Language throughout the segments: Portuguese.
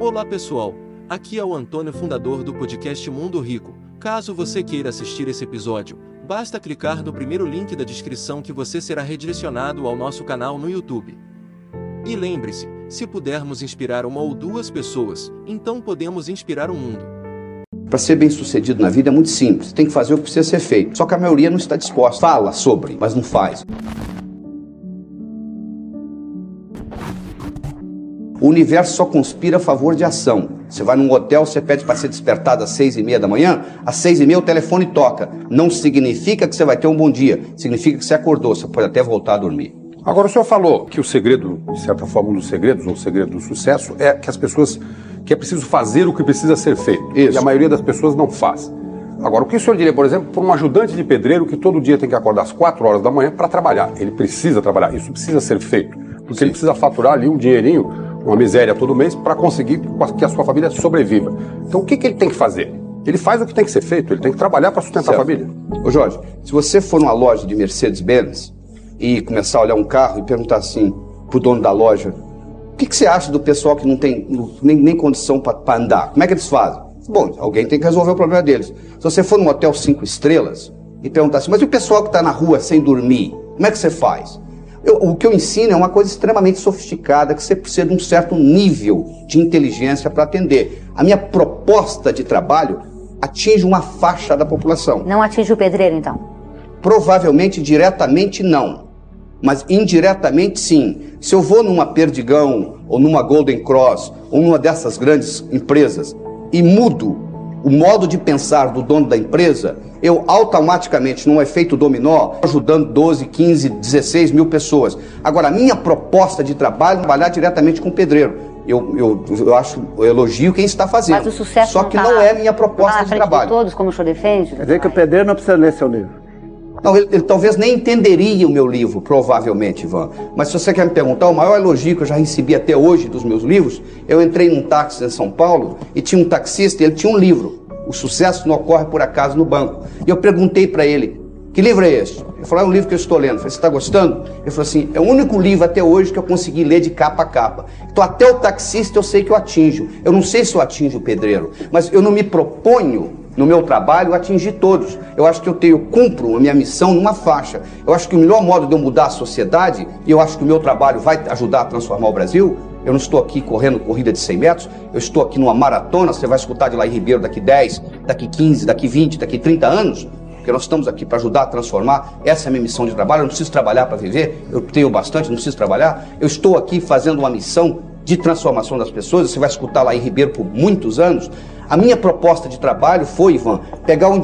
Olá pessoal, aqui é o Antônio, fundador do podcast Mundo Rico. Caso você queira assistir esse episódio, basta clicar no primeiro link da descrição que você será redirecionado ao nosso canal no YouTube. E lembre-se, se pudermos inspirar uma ou duas pessoas, então podemos inspirar o mundo. Para ser bem sucedido na vida é muito simples. Tem que fazer o que precisa ser feito. Só que a maioria não está disposta. Fala sobre, mas não faz. O universo só conspira a favor de ação. Você vai num hotel, você pede para ser despertado às seis e meia da manhã, às seis e meia o telefone toca. Não significa que você vai ter um bom dia, significa que você acordou, você pode até voltar a dormir. Agora, o senhor falou que o segredo, de certa forma, um dos segredos, ou o segredo do sucesso, é que as pessoas, que é preciso fazer o que precisa ser feito. Isso. E a maioria das pessoas não faz. Agora, o que o senhor diria, por exemplo, para um ajudante de pedreiro que todo dia tem que acordar às quatro horas da manhã para trabalhar? Ele precisa trabalhar, isso precisa ser feito. Porque Sim. ele precisa faturar ali um dinheirinho, uma miséria todo mês, para conseguir que a sua família sobreviva. Então, o que, que ele tem que fazer? Ele faz o que tem que ser feito, ele tem que trabalhar para sustentar Certo. a família. Ô Jorge, se você for numa loja de Mercedes-Benz e começar a olhar um carro e perguntar assim pro dono da loja, o que, que você acha do pessoal que não tem nem, nem condição para andar? Como é que eles fazem? Bom, alguém tem que resolver o problema deles. Se você for num hotel cinco estrelas e perguntar assim, mas e o pessoal que está na rua sem dormir? Como é que você faz? Eu- o que eu ensino é uma coisa extremamente sofisticada que você precisa de um certo nível de inteligência para atender. A minha proposta de trabalho atinge uma faixa da população. Não atinge o pedreiro, então? Provavelmente diretamente não, mas indiretamente sim. Se eu vou numa Perdigão, ou numa Golden Cross, ou numa dessas grandes empresas e mudo o modo de pensar do dono da empresa, eu automaticamente, num efeito dominó, ajudando 12, 15, 16 mil pessoas. Agora, a minha proposta de trabalho é trabalhar diretamente com o pedreiro. Eu, eu, eu acho, eu elogio quem está fazendo. Mas o sucesso Só não que tá não é minha proposta de trabalho. de todos, como o senhor defende? Quer dizer que o pedreiro não precisa ler seu livro. Não, ele, ele talvez nem entenderia o meu livro, provavelmente, Ivan. Mas se você quer me perguntar, o maior elogio que eu já recebi até hoje dos meus livros, eu entrei num táxi em São Paulo e tinha um taxista ele tinha um livro. O sucesso não ocorre por acaso no banco. E eu perguntei para ele, que livro é esse? Ele falou, é um livro que eu estou lendo. Eu falei, você está gostando? Ele falou assim, é o único livro até hoje que eu consegui ler de capa a capa. Então até o taxista eu sei que eu atinjo. Eu não sei se eu atinjo o pedreiro, mas eu não me proponho no meu trabalho atingir todos. Eu acho que eu tenho cumpro a minha missão numa faixa. Eu acho que o melhor modo de eu mudar a sociedade, e eu acho que o meu trabalho vai ajudar a transformar o Brasil, eu não estou aqui correndo corrida de 100 metros, eu estou aqui numa maratona, você vai escutar de Laí Ribeiro daqui 10, daqui 15, daqui 20, daqui 30 anos, porque nós estamos aqui para ajudar a transformar. Essa é a minha missão de trabalho. Eu não preciso trabalhar para viver, eu tenho bastante, não preciso trabalhar. Eu estou aqui fazendo uma missão de transformação das pessoas. Você vai escutar lá em Ribeiro por muitos anos. A minha proposta de trabalho foi, Ivan, pegar um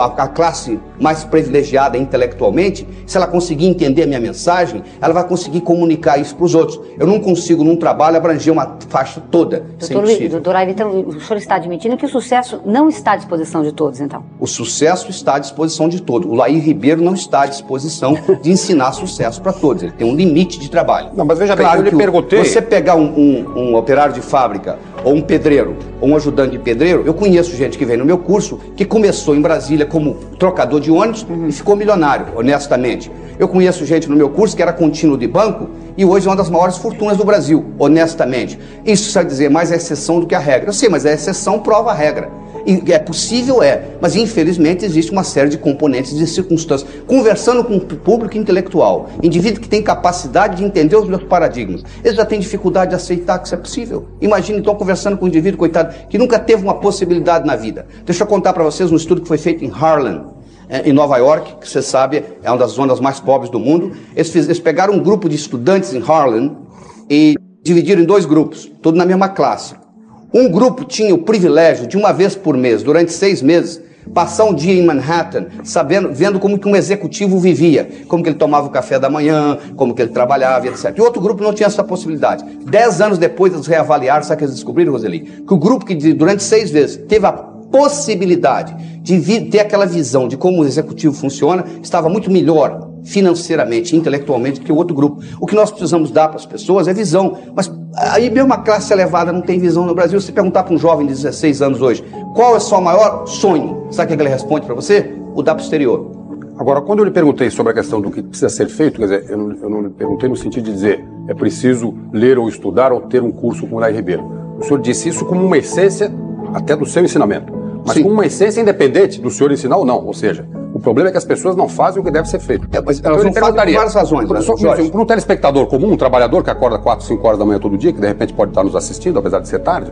a, a- classe mais privilegiada intelectualmente, se ela conseguir entender a minha mensagem, ela vai conseguir comunicar isso para os outros. Eu não consigo, num trabalho, abranger uma faixa toda. Doutor, Luiz, doutor Aiva, então, o senhor está admitindo que o sucesso não está à disposição de todos, então? O sucesso está à disposição de todos. O Laí Ribeiro não está à disposição de ensinar sucesso para todos. Ele tem um limite de trabalho. Não, mas veja bem, Claro eu lhe perguntei- Você pegar um, um- um operário de fábrica, ou um pedreiro, ou um ajudante de pedreiro, eu conheço gente que vem no meu curso que começou em Brasília como trocador de ônibus e ficou milionário, honestamente. Eu conheço gente no meu curso que era contínuo de banco e hoje é uma das maiores fortunas do Brasil, honestamente. Isso quer dizer mais a exceção do que a regra. Eu sei, mas a exceção prova a regra. É possível, é, mas infelizmente existe uma série de componentes e circunstâncias. Conversando com o público intelectual, indivíduo que tem capacidade de entender os meus paradigmas, ele já tem dificuldade de aceitar que isso é possível. Imagine então conversando com um indivíduo, coitado, que nunca teve uma possibilidade na vida. Deixa eu contar para vocês um estudo que foi feito em Harlem, eh, em Nova York, que você sabe é uma das zonas mais pobres do mundo. Eles, fiz- eles pegaram um grupo de estudantes em Harlem e dividiram em dois grupos, todos na mesma classe. Um grupo tinha o privilégio de uma vez por mês, durante seis meses, passar um dia em Manhattan, sabendo, vendo como que um executivo vivia, como que ele tomava o café da manhã, como que ele trabalhava, etc. E outro grupo não tinha essa possibilidade. Dez anos depois eles reavaliaram, sabe que eles descobriram, Roseli? Que o grupo que durante seis vezes teve a possibilidade de ter aquela visão de como o executivo funciona, estava muito melhor financeiramente, intelectualmente, que o outro grupo. O que nós precisamos dar para as pessoas é visão. Mas aí mesmo a classe elevada não tem visão no Brasil. Se perguntar para um jovem de 16 anos hoje, qual é o seu maior sonho? Sabe o que ele responde para você? O dar para o exterior. Agora, quando eu lhe perguntei sobre a questão do que precisa ser feito, quer dizer, eu não, eu não lhe perguntei no sentido de dizer é preciso ler ou estudar ou ter um curso com o Lai Ribeiro. O senhor disse isso como uma essência até do seu ensinamento. Mas Sim. como uma essência independente do senhor ensinar ou não. Ou seja, o problema é que as pessoas não fazem o que deve ser feito. É, mas elas Então, não fazem por várias razões, Por, né, só- Jorge? para um telespectador comum, um trabalhador que acorda 4, 5 horas da manhã todo dia, que de repente pode estar nos assistindo, apesar de ser tarde,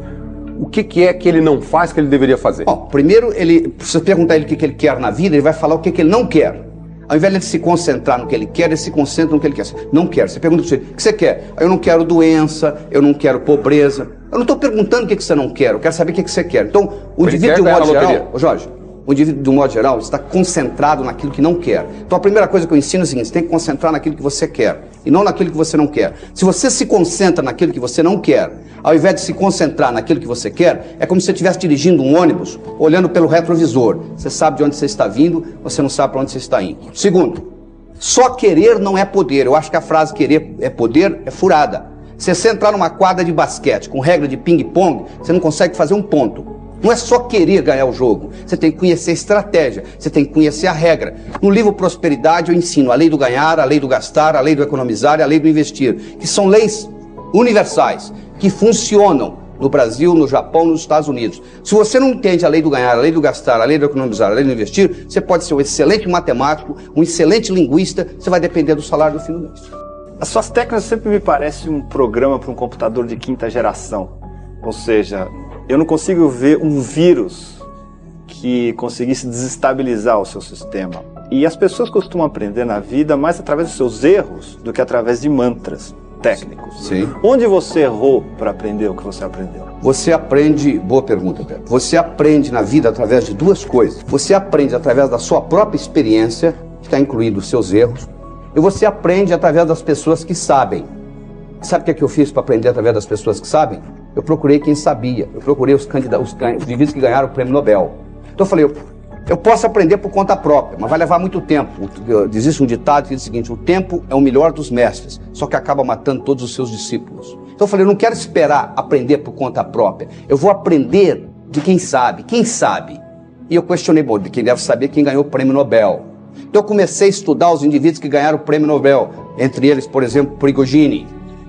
o que, que é que ele não faz que ele deveria fazer? Bom, primeiro, ele, se você perguntar ele o que, que ele quer na vida, ele vai falar o que, que ele não quer. Ao invés de ele se concentrar no que ele quer, ele se concentra no que ele quer. Não quer. Você pergunta para ele, o que você quer? Eu não quero doença, eu não quero pobreza. Eu não estou perguntando o que, que você não quer, eu quero saber o que, que você quer. Então, o Ele indivíduo, de um modo loteria. geral, Jorge, o indivíduo, de um modo geral, está concentrado naquilo que não quer. Então, a primeira coisa que eu ensino é o seguinte: você tem que concentrar naquilo que você quer e não naquilo que você não quer. Se você se concentra naquilo que você não quer, ao invés de se concentrar naquilo que você quer, é como se você estivesse dirigindo um ônibus, olhando pelo retrovisor. Você sabe de onde você está vindo, você não sabe para onde você está indo. Segundo, só querer não é poder. Eu acho que a frase querer é poder é furada. Se você entrar numa quadra de basquete com regra de ping-pong, você não consegue fazer um ponto. Não é só querer ganhar o jogo. Você tem que conhecer a estratégia, você tem que conhecer a regra. No livro Prosperidade eu ensino a lei do ganhar, a lei do gastar, a lei do economizar e a lei do investir, que são leis universais que funcionam no Brasil, no Japão, nos Estados Unidos. Se você não entende a lei do ganhar, a lei do gastar, a lei do economizar, a lei do investir, você pode ser um excelente matemático, um excelente linguista, você vai depender do salário do fim do mês. As suas técnicas sempre me parecem um programa para um computador de quinta geração. Ou seja, eu não consigo ver um vírus que conseguisse desestabilizar o seu sistema. E as pessoas costumam aprender na vida mais através dos seus erros do que através de mantras técnicos. Sim. Onde você errou para aprender o que você aprendeu? Você aprende, boa pergunta, Pedro. Você aprende na vida através de duas coisas. Você aprende através da sua própria experiência, que está incluindo os seus erros, e você aprende através das pessoas que sabem. Sabe o que, é que eu fiz para aprender através das pessoas que sabem? Eu procurei quem sabia. Eu procurei os candidatos, os, indivíduos que ganharam o prêmio Nobel. Então eu falei, eu, eu posso aprender por conta própria, mas vai levar muito tempo. Existe um ditado que diz o seguinte: o tempo é o melhor dos mestres, só que acaba matando todos os seus discípulos. Então eu falei, eu não quero esperar aprender por conta própria. Eu vou aprender de quem sabe. Quem sabe? E eu questionei, bom, de quem deve saber quem ganhou o prêmio Nobel. Então eu comecei a estudar os indivíduos que ganharam o prêmio Nobel, entre eles, por exemplo, Prigogine,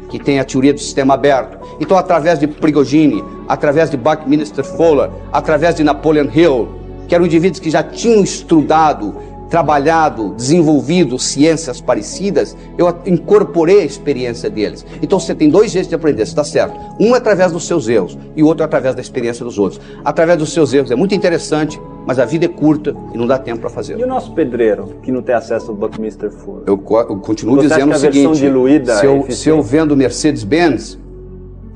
que tem a teoria do sistema aberto. Então, através de Prigogine, através de Buckminster Fuller, através de Napoleon Hill, que eram indivíduos que já tinham estudado, trabalhado, desenvolvido ciências parecidas, eu incorporei a experiência deles. Então você tem dois jeitos de aprender, está certo? Um é através dos seus erros e o outro é através da experiência dos outros. Através dos seus erros é muito interessante, mas a vida é curta e não dá tempo para fazer. E o nosso pedreiro, que não tem acesso ao Buckminster Fuller? Eu, eu continuo Você dizendo o seguinte: se é eu, se eu vendo Mercedes-Benz,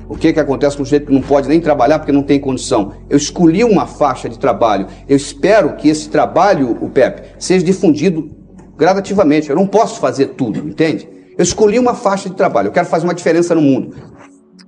o que, que acontece com o sujeito que não pode nem trabalhar porque não tem condição? Eu escolhi uma faixa de trabalho. Eu espero que esse trabalho, o Pepe, seja difundido gradativamente. Eu não posso fazer tudo, entende? Eu escolhi uma faixa de trabalho. Eu quero fazer uma diferença no mundo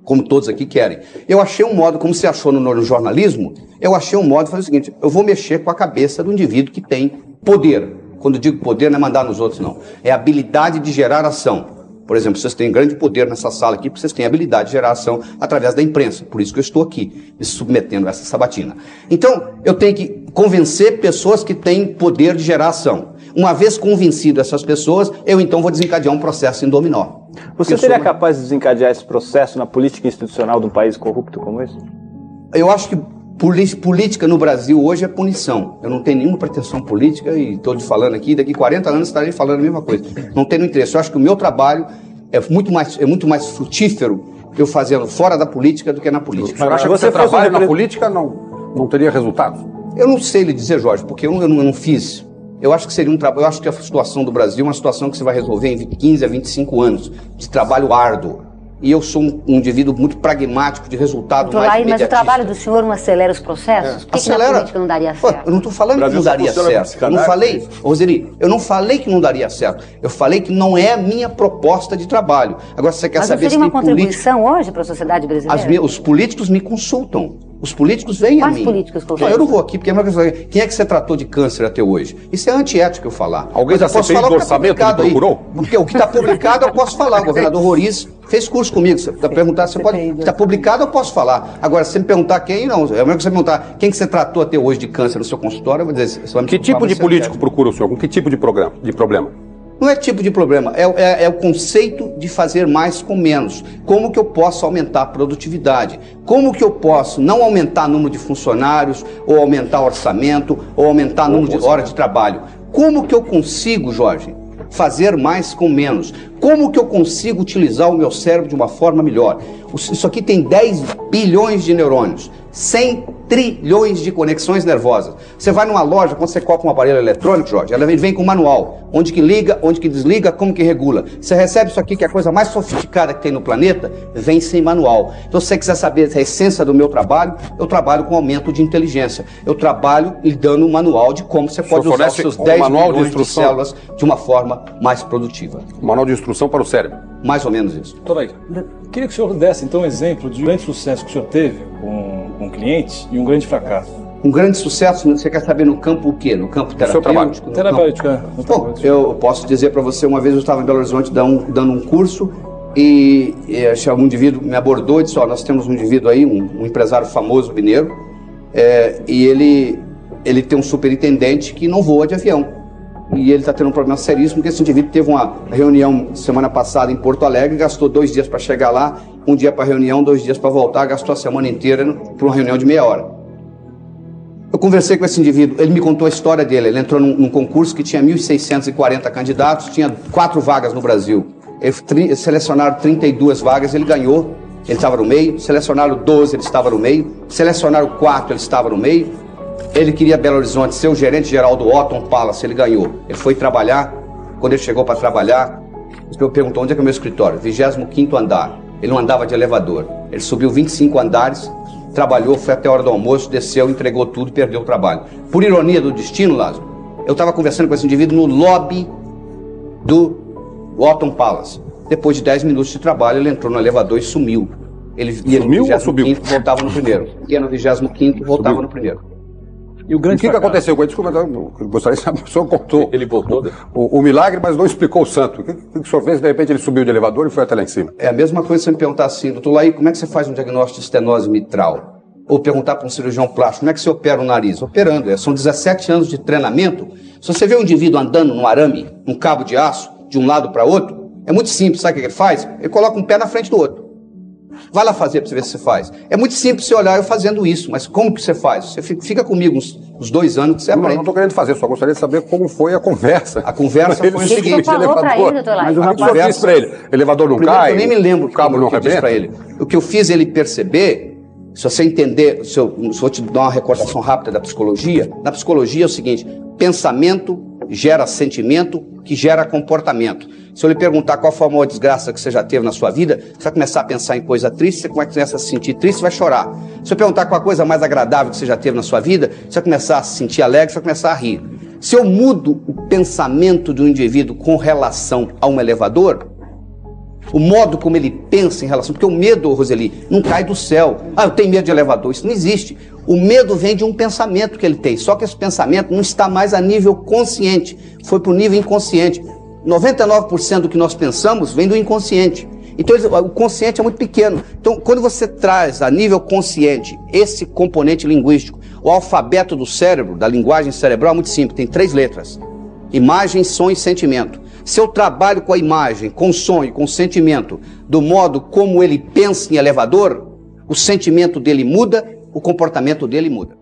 como todos aqui querem. Eu achei um modo, como você achou no, jornalismo, eu achei um modo de fazer o seguinte: eu vou mexer com a cabeça do indivíduo que tem poder. Quando digo poder, não é mandar nos outros, não. É habilidade de gerar ação. Por exemplo, vocês têm grande poder nessa sala aqui, porque vocês têm habilidade de gerar ação através da imprensa. Por isso que eu estou aqui, me submetendo a essa sabatina. Então, eu tenho que convencer pessoas que têm poder de gerar ação. Uma vez convencido essas pessoas, eu então vou desencadear um processo em dominó. Você seria sou- capaz de desencadear esse processo na política institucional de um país corrupto como esse? Eu acho que política no Brasil hoje é punição. Eu não tenho nenhuma pretensão política e estou te falando aqui, daqui 40 anos estarei falando a mesma coisa. Não tenho interesse. Eu acho que o meu trabalho é muito mais, é muito mais frutífero eu fazendo fora da política do que na política. senhor acha que você um trabalho na política não, não teria resultados? Eu não sei lhe dizer, Jorge, porque eu não, eu não- eu não fiz. Eu acho que seria um trabalho. Eu acho que a situação do Brasil é uma situação que você vai resolver em 15 a 25 anos de trabalho árduo. E eu sou um, um indivíduo muito pragmático de resultado Doutor mais Laí, mas o trabalho do senhor não acelera os processos? Por que, que na política não daria Pô, certo? eu não estou falando que não daria certo. Eu não falei, Roseli, eu não falei que não daria certo. Eu falei que não é a minha proposta de trabalho. Agora, você quer Mas saber se seria uma político. contribuição hoje para a sociedade brasileira? As mi- os políticos me consultam. Os políticos vêm Quais a mim. políticos? Não, eu não vou aqui, porque é uma coisa. Quem é que você tratou de câncer até hoje? Isso é antiético eu falar. Alguém da CPI falar do o que tá orçamento publicado lhe aí. procurou? Porque o que está publicado eu posso falar. O governador Roriz fez curso comigo. Você está perguntar, você pode. Está publicado, eu posso falar. Agora, se você me perguntar quem, não. É melhor que você me perguntar quem que você tratou até hoje de câncer no seu consultório, eu vou dizer. Você vai me Que tipo de político procura o senhor? Com que tipo de, programa, de problema? Não é tipo de problema, é, é, é, o conceito de fazer mais com menos. Como que eu posso aumentar a produtividade? Como que eu posso não aumentar o número de funcionários, ou aumentar o orçamento, ou aumentar o número de horas de trabalho? Como que eu consigo, Jorge, fazer mais com menos? Como que eu consigo utilizar o meu cérebro de uma forma melhor? Isso aqui tem 10 bilhões de neurônios. 100 trilhões de conexões nervosas. Você vai numa loja, quando você coloca um aparelho eletrônico, Jorge, ela vem com um manual. Onde que liga, onde que desliga, como que regula. Você recebe isso aqui, que é a coisa mais sofisticada que tem no planeta, vem sem manual. Então, se você quiser saber a essência do meu trabalho, eu trabalho com aumento de inteligência. Eu trabalho lhe dando um manual de como você pode usar os seus 10 um manual milhões de, de células de uma forma mais produtiva. Um manual de instrução para o cérebro. Mais ou menos isso. Aí, queria que o senhor desse, então, um exemplo de um grande sucesso que o senhor teve com com clientes e um grande fracasso? Um grande sucesso, você quer saber no campo o quê? No campo terapêutico? No terapêutico, é. Bom, eu posso dizer para você, uma vez eu estava em Belo Horizonte dando, dando um curso e, e um indivíduo me abordou e disse, ó, nós temos um indivíduo aí, um, um empresário famoso mineiro, é, e ele, ele tem um superintendente que não voa de avião. E ele está tendo um problema seríssimo, porque esse indivíduo teve uma reunião semana passada em Porto Alegre, gastou dois dias para chegar lá um dia para reunião, dois dias para voltar, gastou a semana inteira para uma reunião de meia hora. Eu conversei com esse indivíduo, ele me contou a história dele. Ele entrou num, num concurso que tinha 1.640 candidatos, tinha quatro vagas no Brasil. Ele, selecionaram 32 vagas, ele ganhou, ele estava no meio. Selecionaram 12, ele estava no meio. Selecionaram 4, ele estava no meio. Ele queria Belo Horizonte ser o gerente geral do Otton Palace, ele ganhou. Ele foi trabalhar, quando ele chegou para trabalhar, ele perguntou onde é que é o meu escritório? 25 andar. Ele não andava de elevador. Ele subiu 25 andares, trabalhou, foi até a hora do almoço, desceu, entregou tudo e perdeu o trabalho. Por ironia do destino, Lázaro, eu estava conversando com esse indivíduo no lobby do Otton Palace. Depois de 10 minutos de trabalho, ele entrou no elevador e sumiu. Ele ia sumiu no ou subiu? voltava no primeiro. Ia no 25 voltava subiu. no primeiro. E o grande o que, que aconteceu com ele? Desculpa, eu gostaria de saber, o senhor contou. Ele voltou? O, o, milagre, mas não explicou o santo. O que, que o senhor fez? De repente ele subiu de elevador e foi até lá em cima. É a mesma coisa se você me perguntar assim, doutor Laí, como é que você faz um diagnóstico de estenose mitral? Ou perguntar para um cirurgião plástico, como é que você opera o nariz? Operando, é, são 17 anos de treinamento. Se você vê um indivíduo andando num arame, num cabo de aço, de um lado para outro, é muito simples, sabe o que ele faz? Ele coloca um pé na frente do outro. Vai lá fazer para você ver se você faz. É muito simples você olhar eu fazendo isso, mas como que você faz? Você fica comigo uns, uns dois anos que você aprende. Não, não estou querendo fazer, só gostaria de saber como foi a conversa. A conversa foi o seguinte, elevador. Ele, mas o rapaz disse para ele, elevador não Primeiro, cai, eu nem me lembro o cabo não que eu disse para ele. O que eu fiz ele perceber, se você entender, se eu, se eu vou te dar uma recordação rápida da psicologia, na psicologia é o seguinte, pensamento gera sentimento, que gera comportamento. Se eu lhe perguntar qual foi a maior desgraça que você já teve na sua vida, você vai começar a pensar em coisa triste, você começa a se sentir triste, você vai chorar. Se eu perguntar qual a coisa mais agradável que você já teve na sua vida, você vai começar a se sentir alegre, você vai começar a rir. Se eu mudo o pensamento do indivíduo com relação a um elevador, o modo como ele pensa em relação. Porque o medo, Roseli, não cai do céu. Ah, eu tenho medo de elevador. Isso não existe. O medo vem de um pensamento que ele tem. Só que esse pensamento não está mais a nível consciente. Foi para o nível inconsciente. 99% do que nós pensamos vem do inconsciente. Então o consciente é muito pequeno. Então, quando você traz a nível consciente esse componente linguístico, o alfabeto do cérebro, da linguagem cerebral, é muito simples, tem três letras: imagem, som e sentimento. Se eu trabalho com a imagem, com o som e com o sentimento, do modo como ele pensa em elevador, o sentimento dele muda o comportamento dele muda.